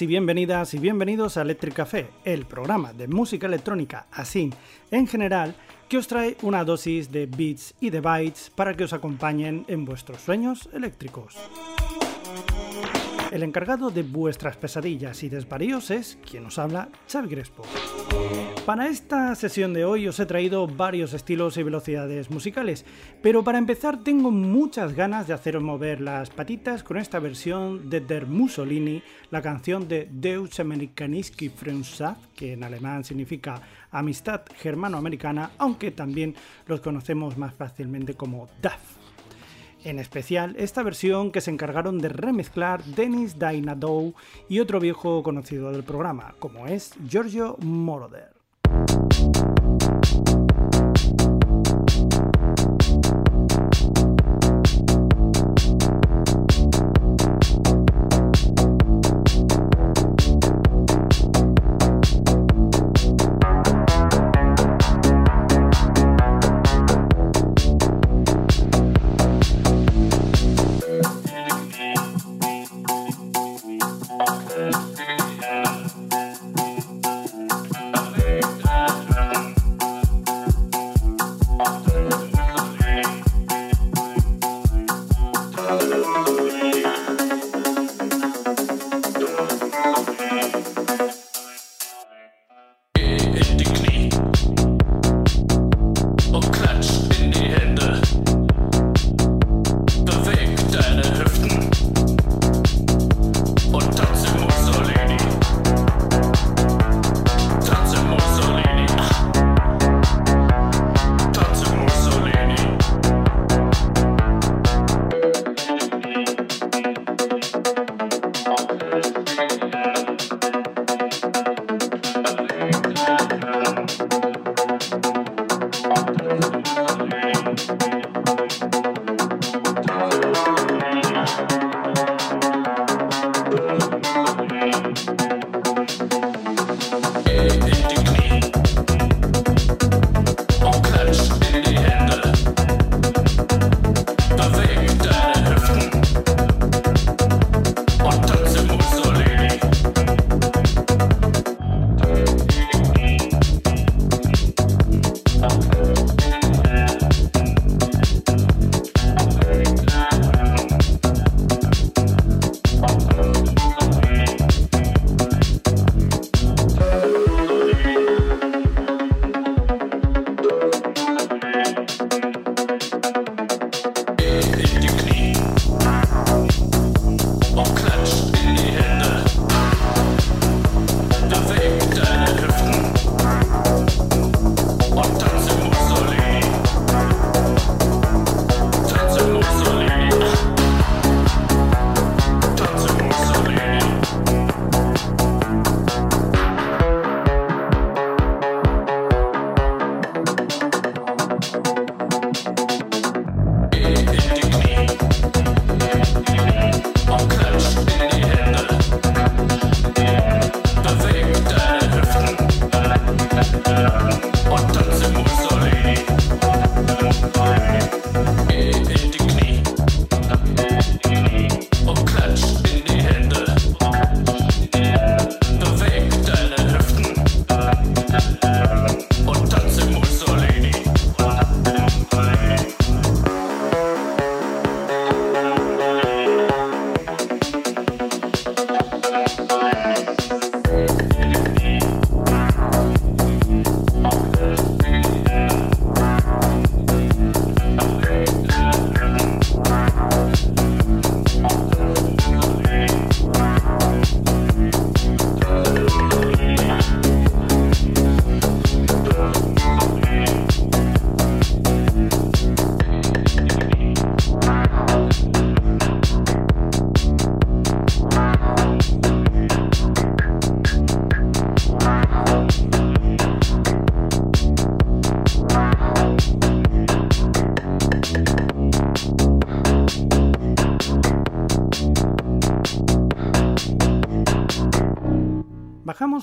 Y bienvenidas y bienvenidos a Electric Café, el programa de música electrónica, así en general, que os trae una dosis de beats y de bytes para que os acompañen en vuestros sueños eléctricos. El encargado de vuestras pesadillas y desvaríos es quien os habla, Xavi Crespo. Para esta sesión de hoy os he traído varios estilos y velocidades musicales, pero para empezar tengo muchas ganas de haceros mover las patitas con esta versión de Der Mussolini, la canción de Deus Amerikanische Freundschaft, que en alemán significa amistad germano-americana, aunque también los conocemos más fácilmente como DAF. En especial esta versión que se encargaron de remezclar Denis Dainadou y otro viejo conocido del programa, como es Giorgio Moroder. You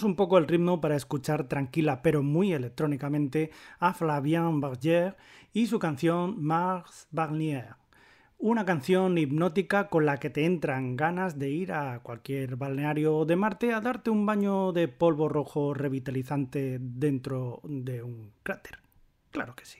Un poco el ritmo para escuchar tranquila pero muy electrónicamente a Flavien Barger y su canción Mars Barnier. Una canción hipnótica con la que te entran ganas de ir a cualquier balneario de Marte a darte un baño de polvo rojo revitalizante dentro de un cráter. Claro que sí.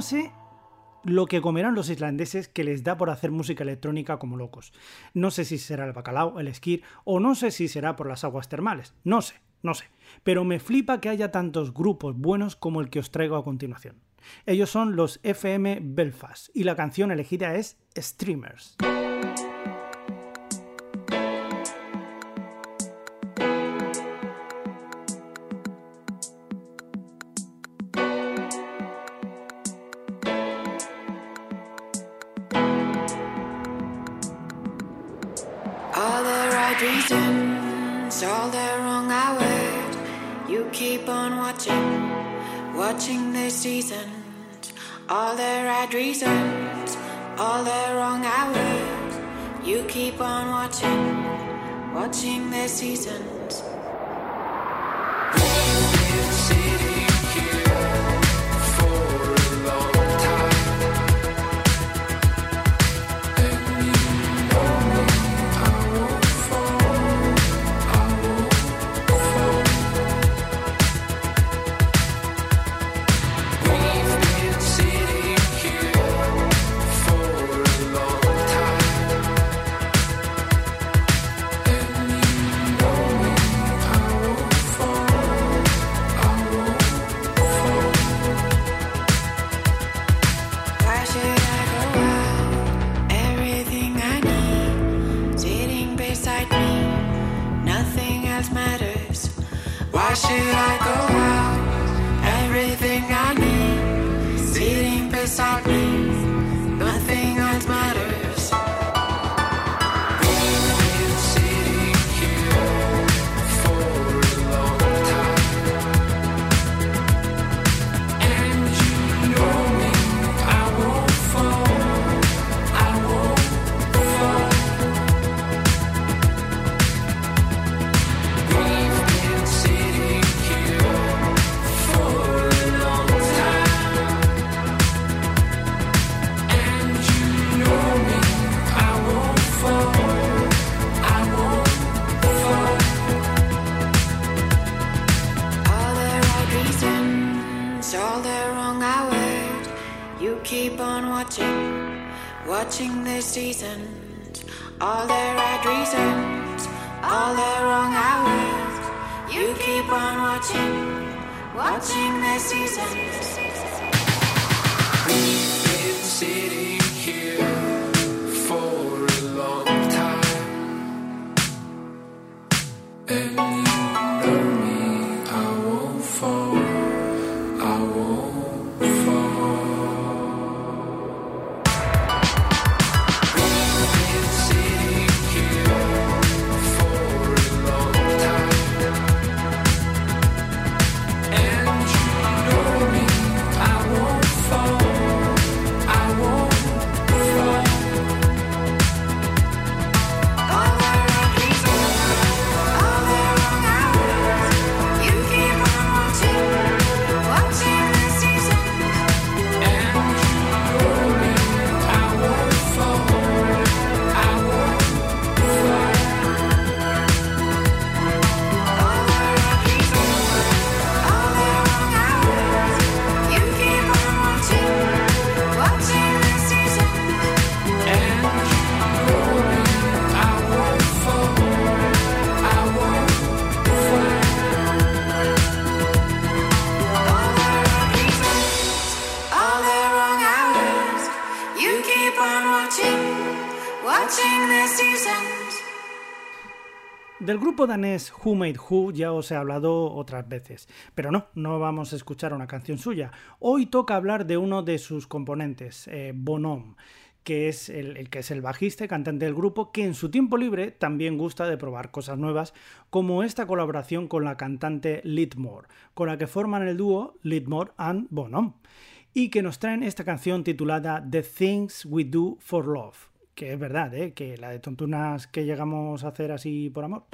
Sé lo que comerán los islandeses que les da por hacer música electrónica como locos. No sé si será el bacalao, el esquí, o no sé si será por las aguas termales. No sé, no sé. Pero me flipa que haya tantos grupos buenos como el que os traigo a continuación. Ellos son los FM Belfast y la canción elegida es Streamers. reasons, all the wrong hours. You keep on watching, watching this season. I should I right reasons, all the wrong hours. You keep on watching, watching the seasons. Danés Who Made Who ya os he hablado otras veces, pero no, no vamos a escuchar una canción suya. Hoy toca hablar de uno de sus componentes, eh, Bonhomme que es el, que es el bajista y cantante del grupo, que en su tiempo libre también gusta de probar cosas nuevas, como esta colaboración con la cantante Lidmore, con la que forman el dúo Lidmore and Bonhomme, y que nos traen esta canción titulada The Things We Do for Love que es verdad, ¿eh? que la de tontunas que llegamos a hacer así por amor.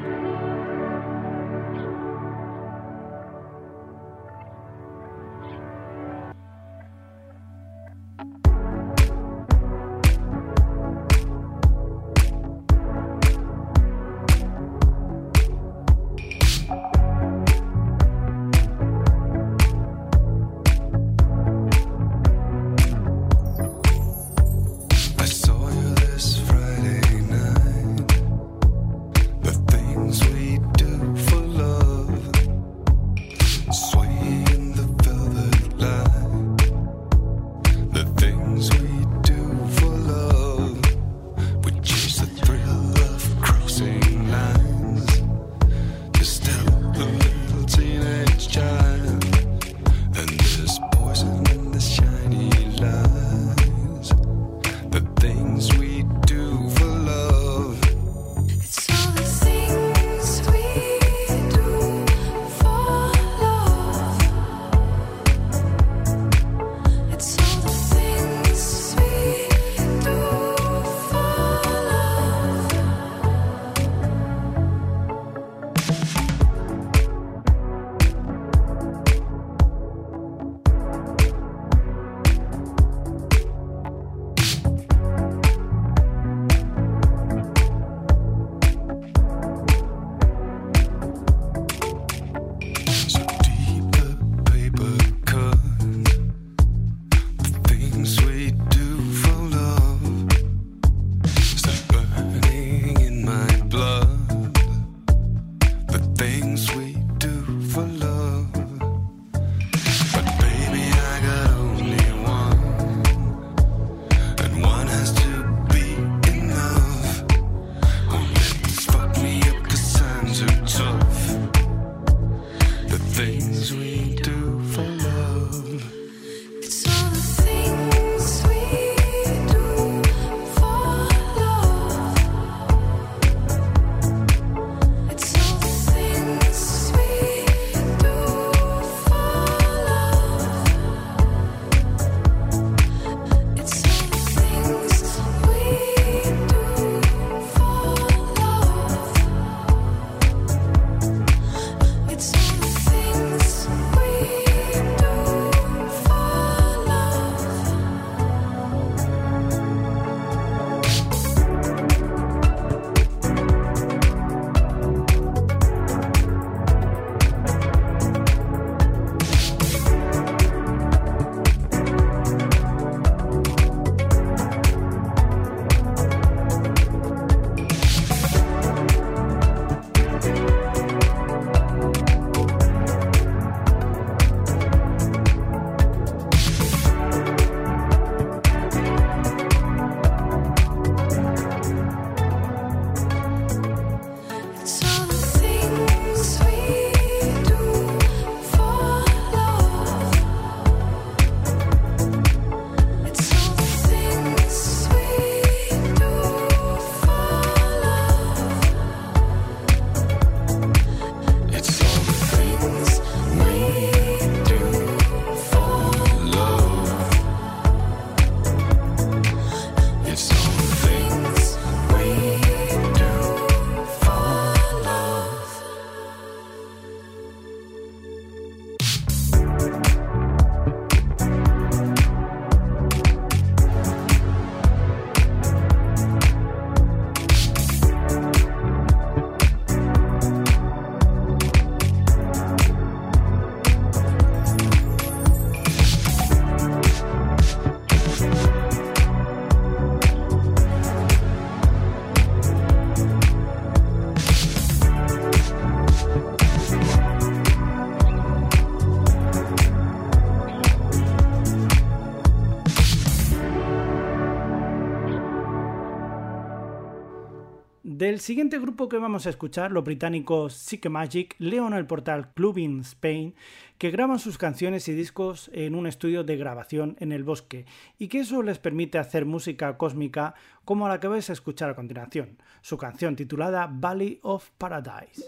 Siguiente grupo que vamos a escuchar, los británicos Sick Magic, leon el portal Clubbing Spain, que graban sus canciones y discos en un estudio de grabación en el bosque, y que eso les permite hacer música cósmica como la que vais a escuchar a continuación, su canción titulada Valley of Paradise.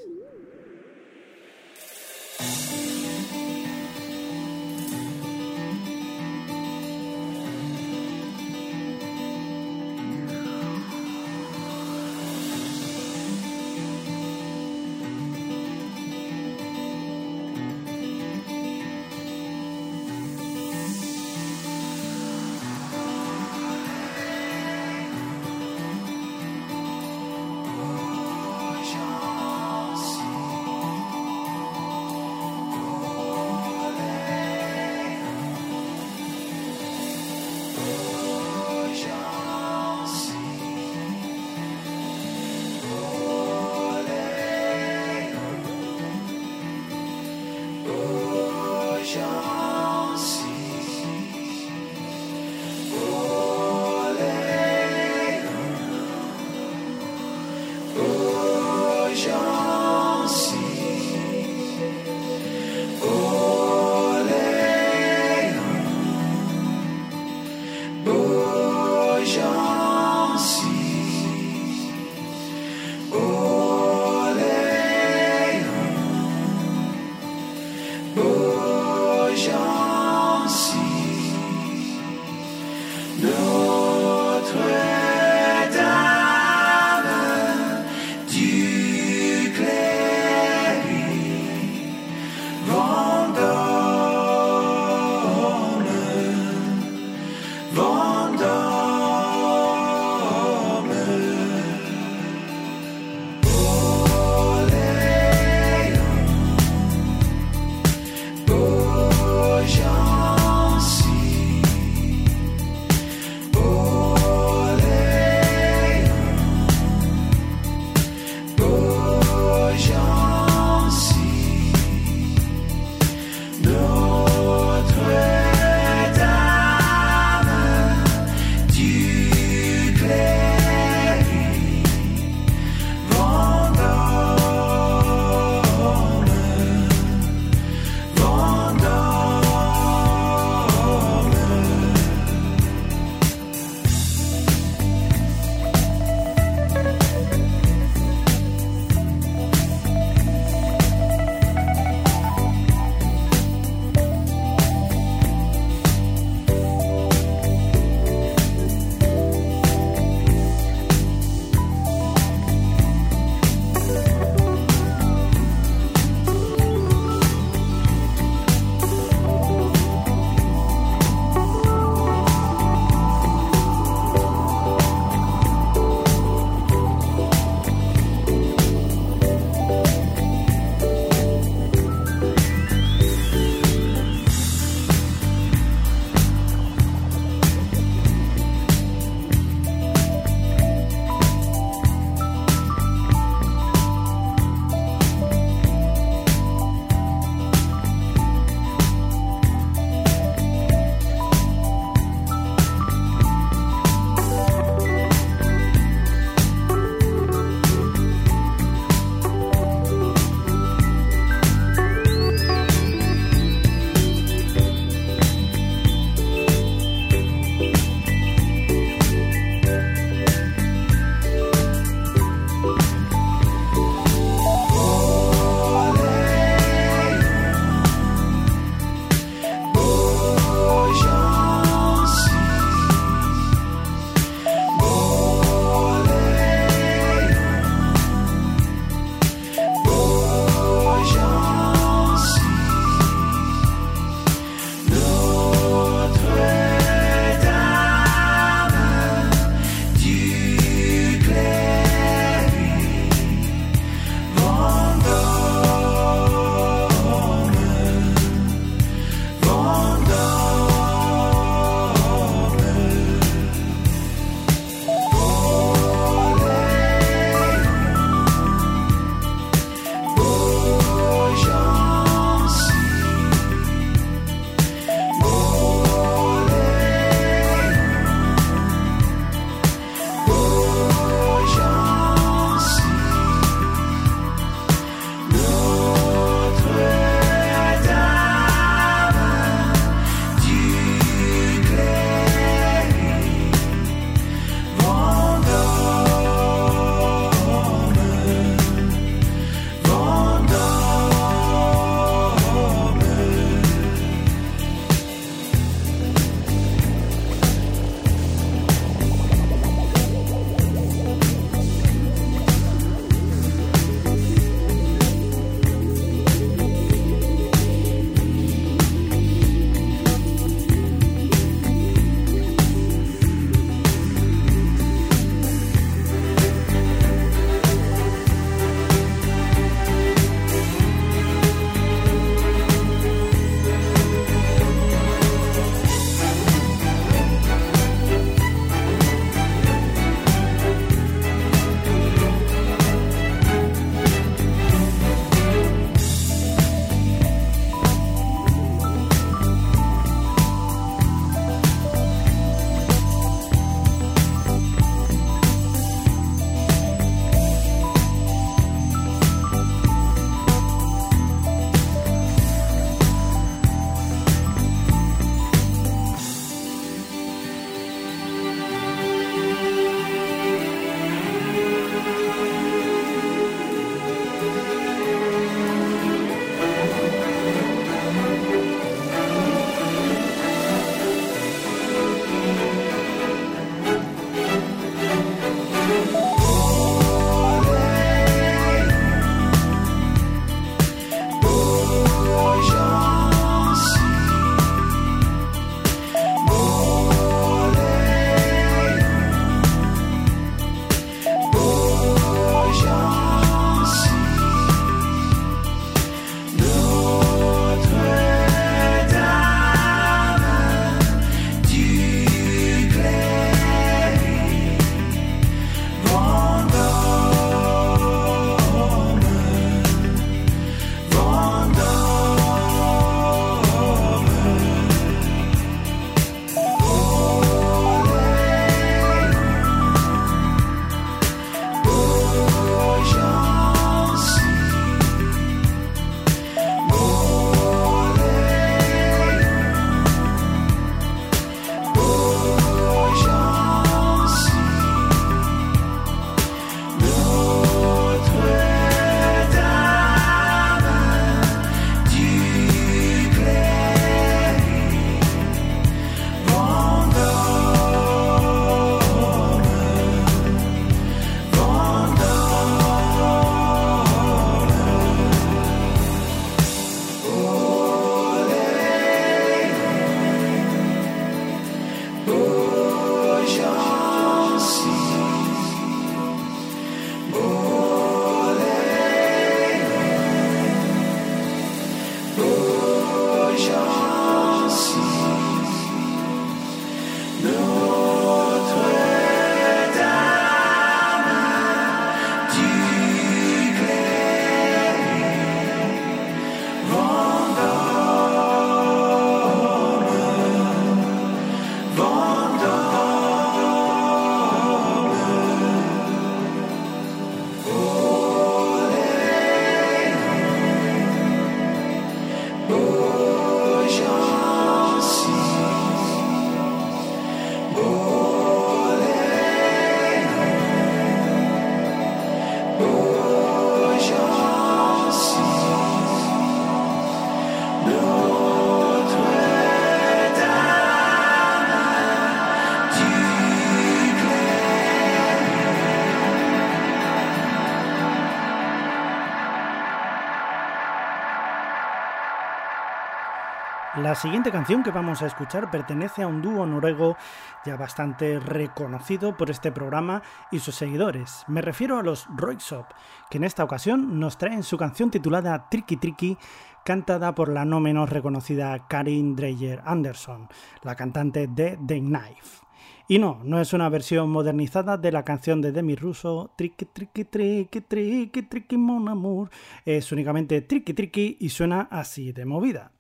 La siguiente canción que vamos a escuchar pertenece a un dúo noruego ya bastante reconocido por este programa y sus seguidores. Me refiero a los Royksop, que en esta ocasión nos traen su canción titulada Tricky Tricky, cantada por la no menos reconocida Karin Dreyer Anderson, la cantante de The Knife. Y no, no es una versión modernizada de la canción de Demi Russo, Tricky Tricky Tricky Tricky Tricky Mon Amour. Es únicamente Tricky Tricky y suena así de movida.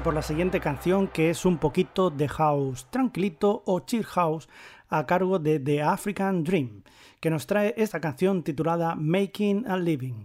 Por la siguiente canción que es un poquito de house tranquilito o chill house a cargo de The African Dream, que nos trae esta canción titulada Making a Living.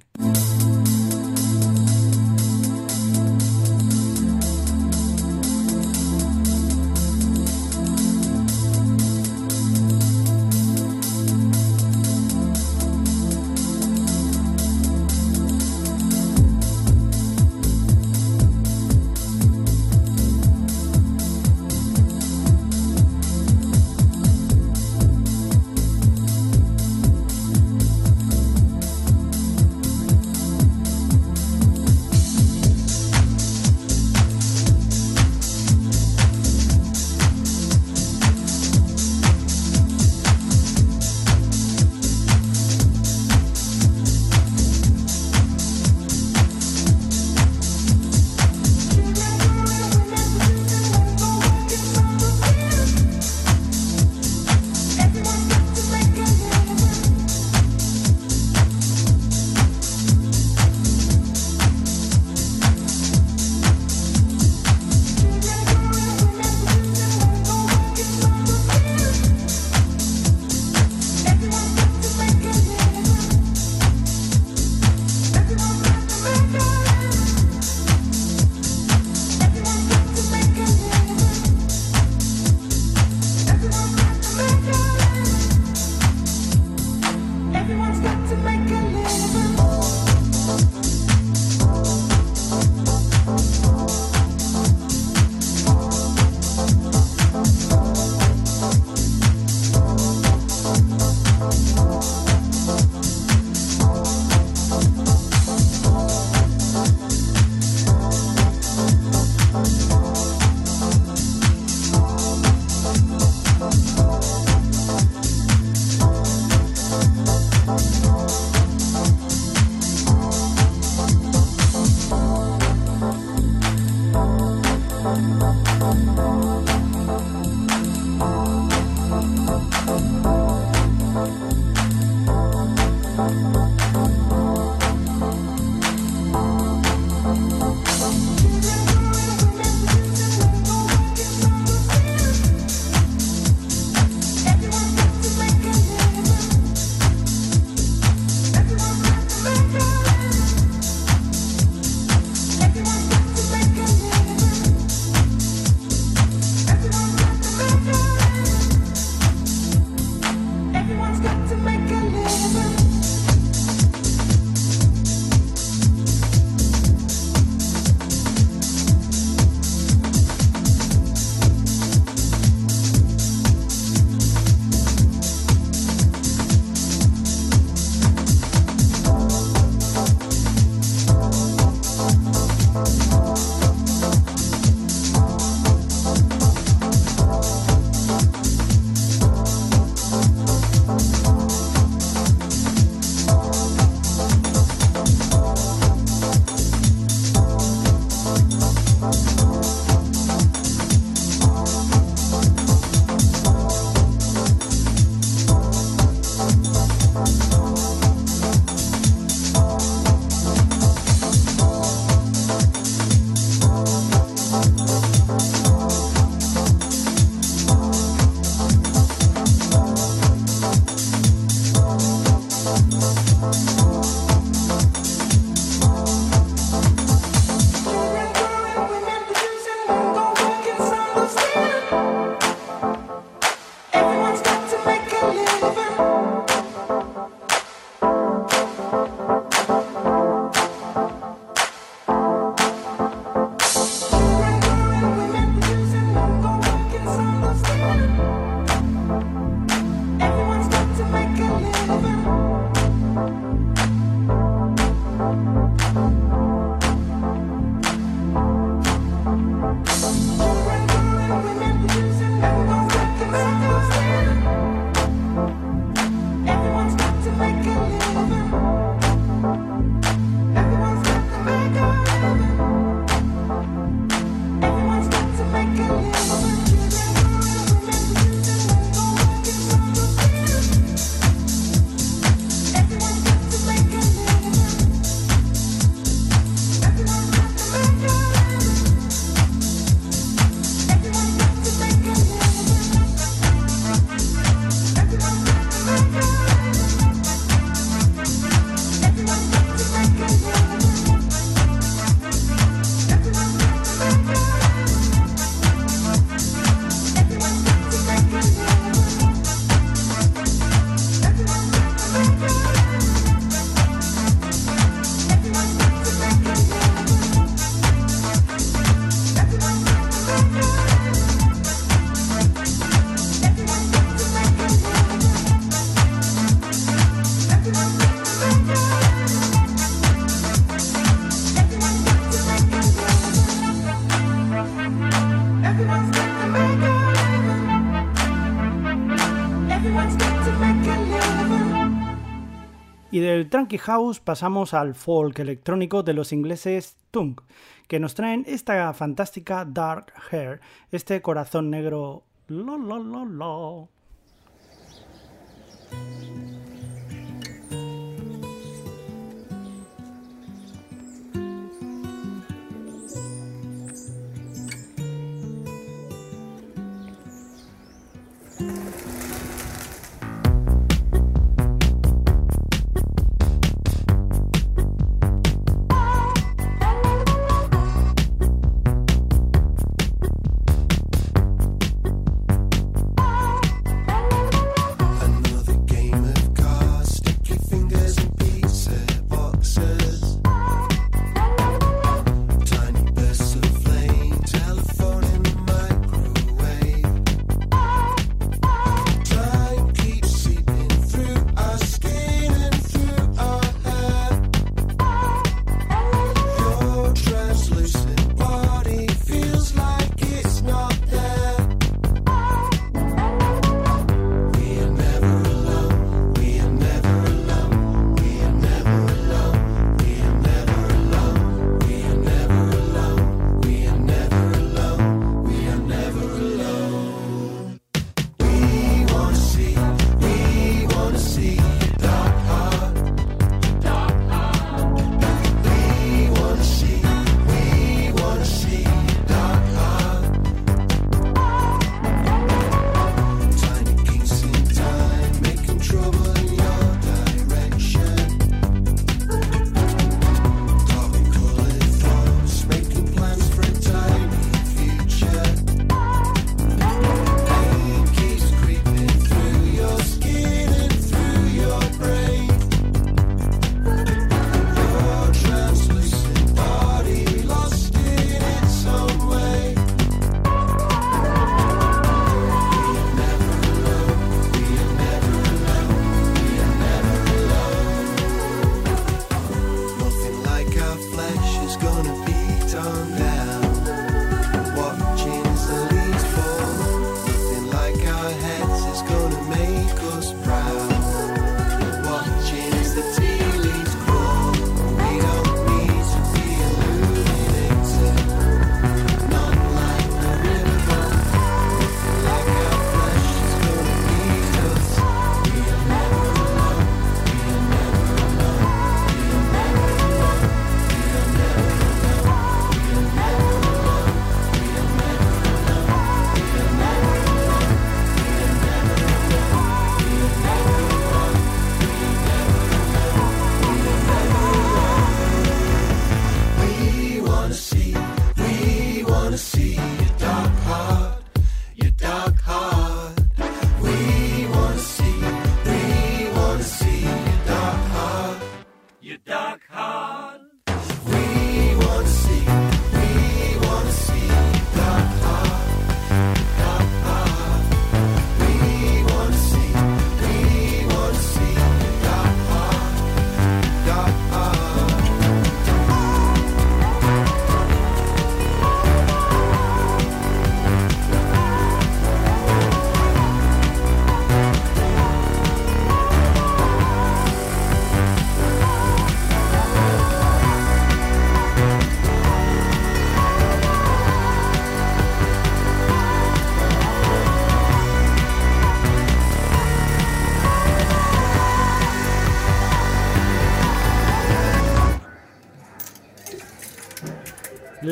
Del Tranky House pasamos al folk electrónico de los ingleses Tunk, que nos traen esta fantástica Dark Hair, este corazón negro.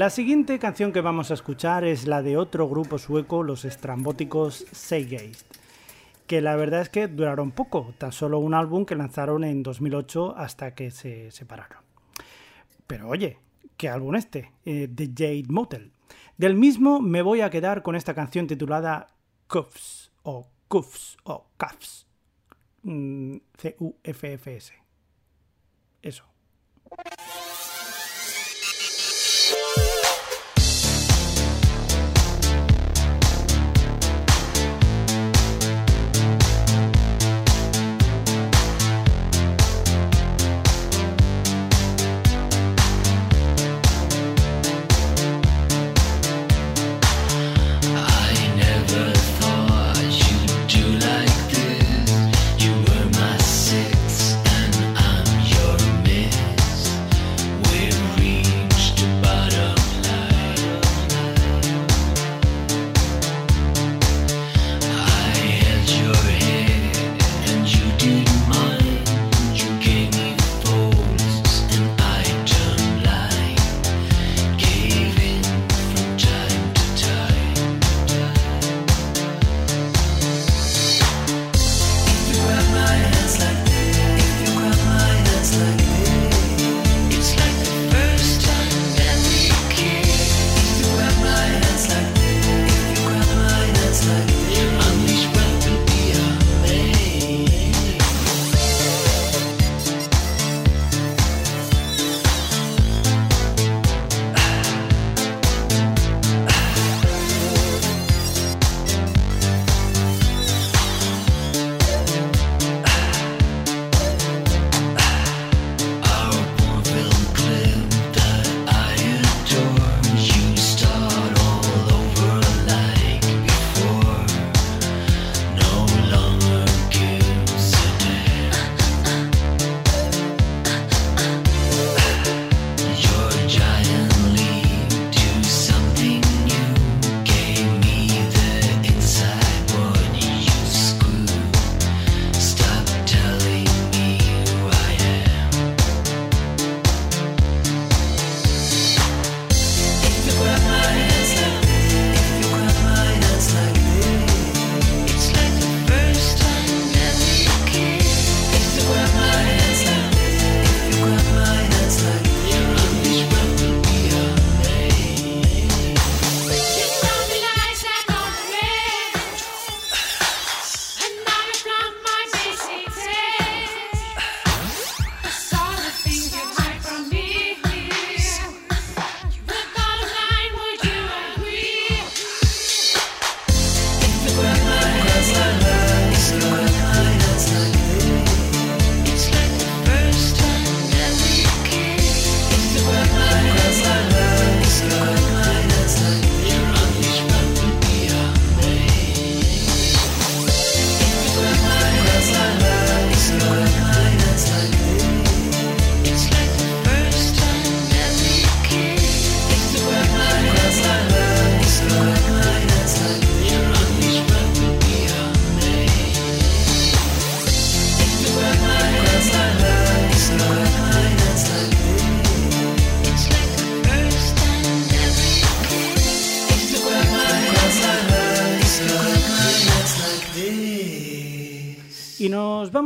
La siguiente canción que vamos a escuchar es la de otro grupo sueco, los estrambóticos Seigeist, que la verdad es que duraron poco, tan solo un álbum que lanzaron en 2008 hasta que se separaron. Pero oye, ¿qué álbum este? Eh, The Jade Motel. Del mismo me voy a quedar con esta canción titulada Cuffs o Cuffs o Cuffs. Mm, C-U-F-F-S. Eso.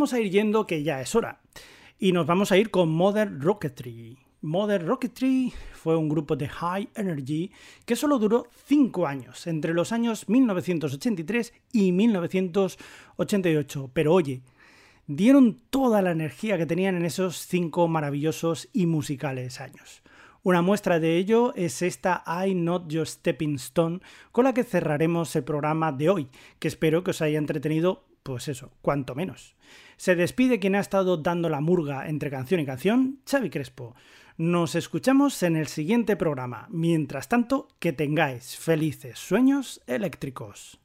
Vamos a ir yendo, que ya es hora. Y nos vamos a ir con Modern Rocketry. Modern Rocketry fue un grupo de High Energy que solo duró 5 años, entre los años 1983 y 1988. Pero oye, dieron toda la energía que tenían en esos 5 maravillosos y musicales años. Una muestra de ello es esta I Not Your Stepping Stone, con la que cerraremos el programa de hoy, que espero que os haya entretenido, pues eso, cuanto menos. Se despide quien ha estado dando la murga entre canción y canción, Xavi Crespo. Nos escuchamos en el siguiente programa. Mientras tanto, que tengáis felices sueños eléctricos.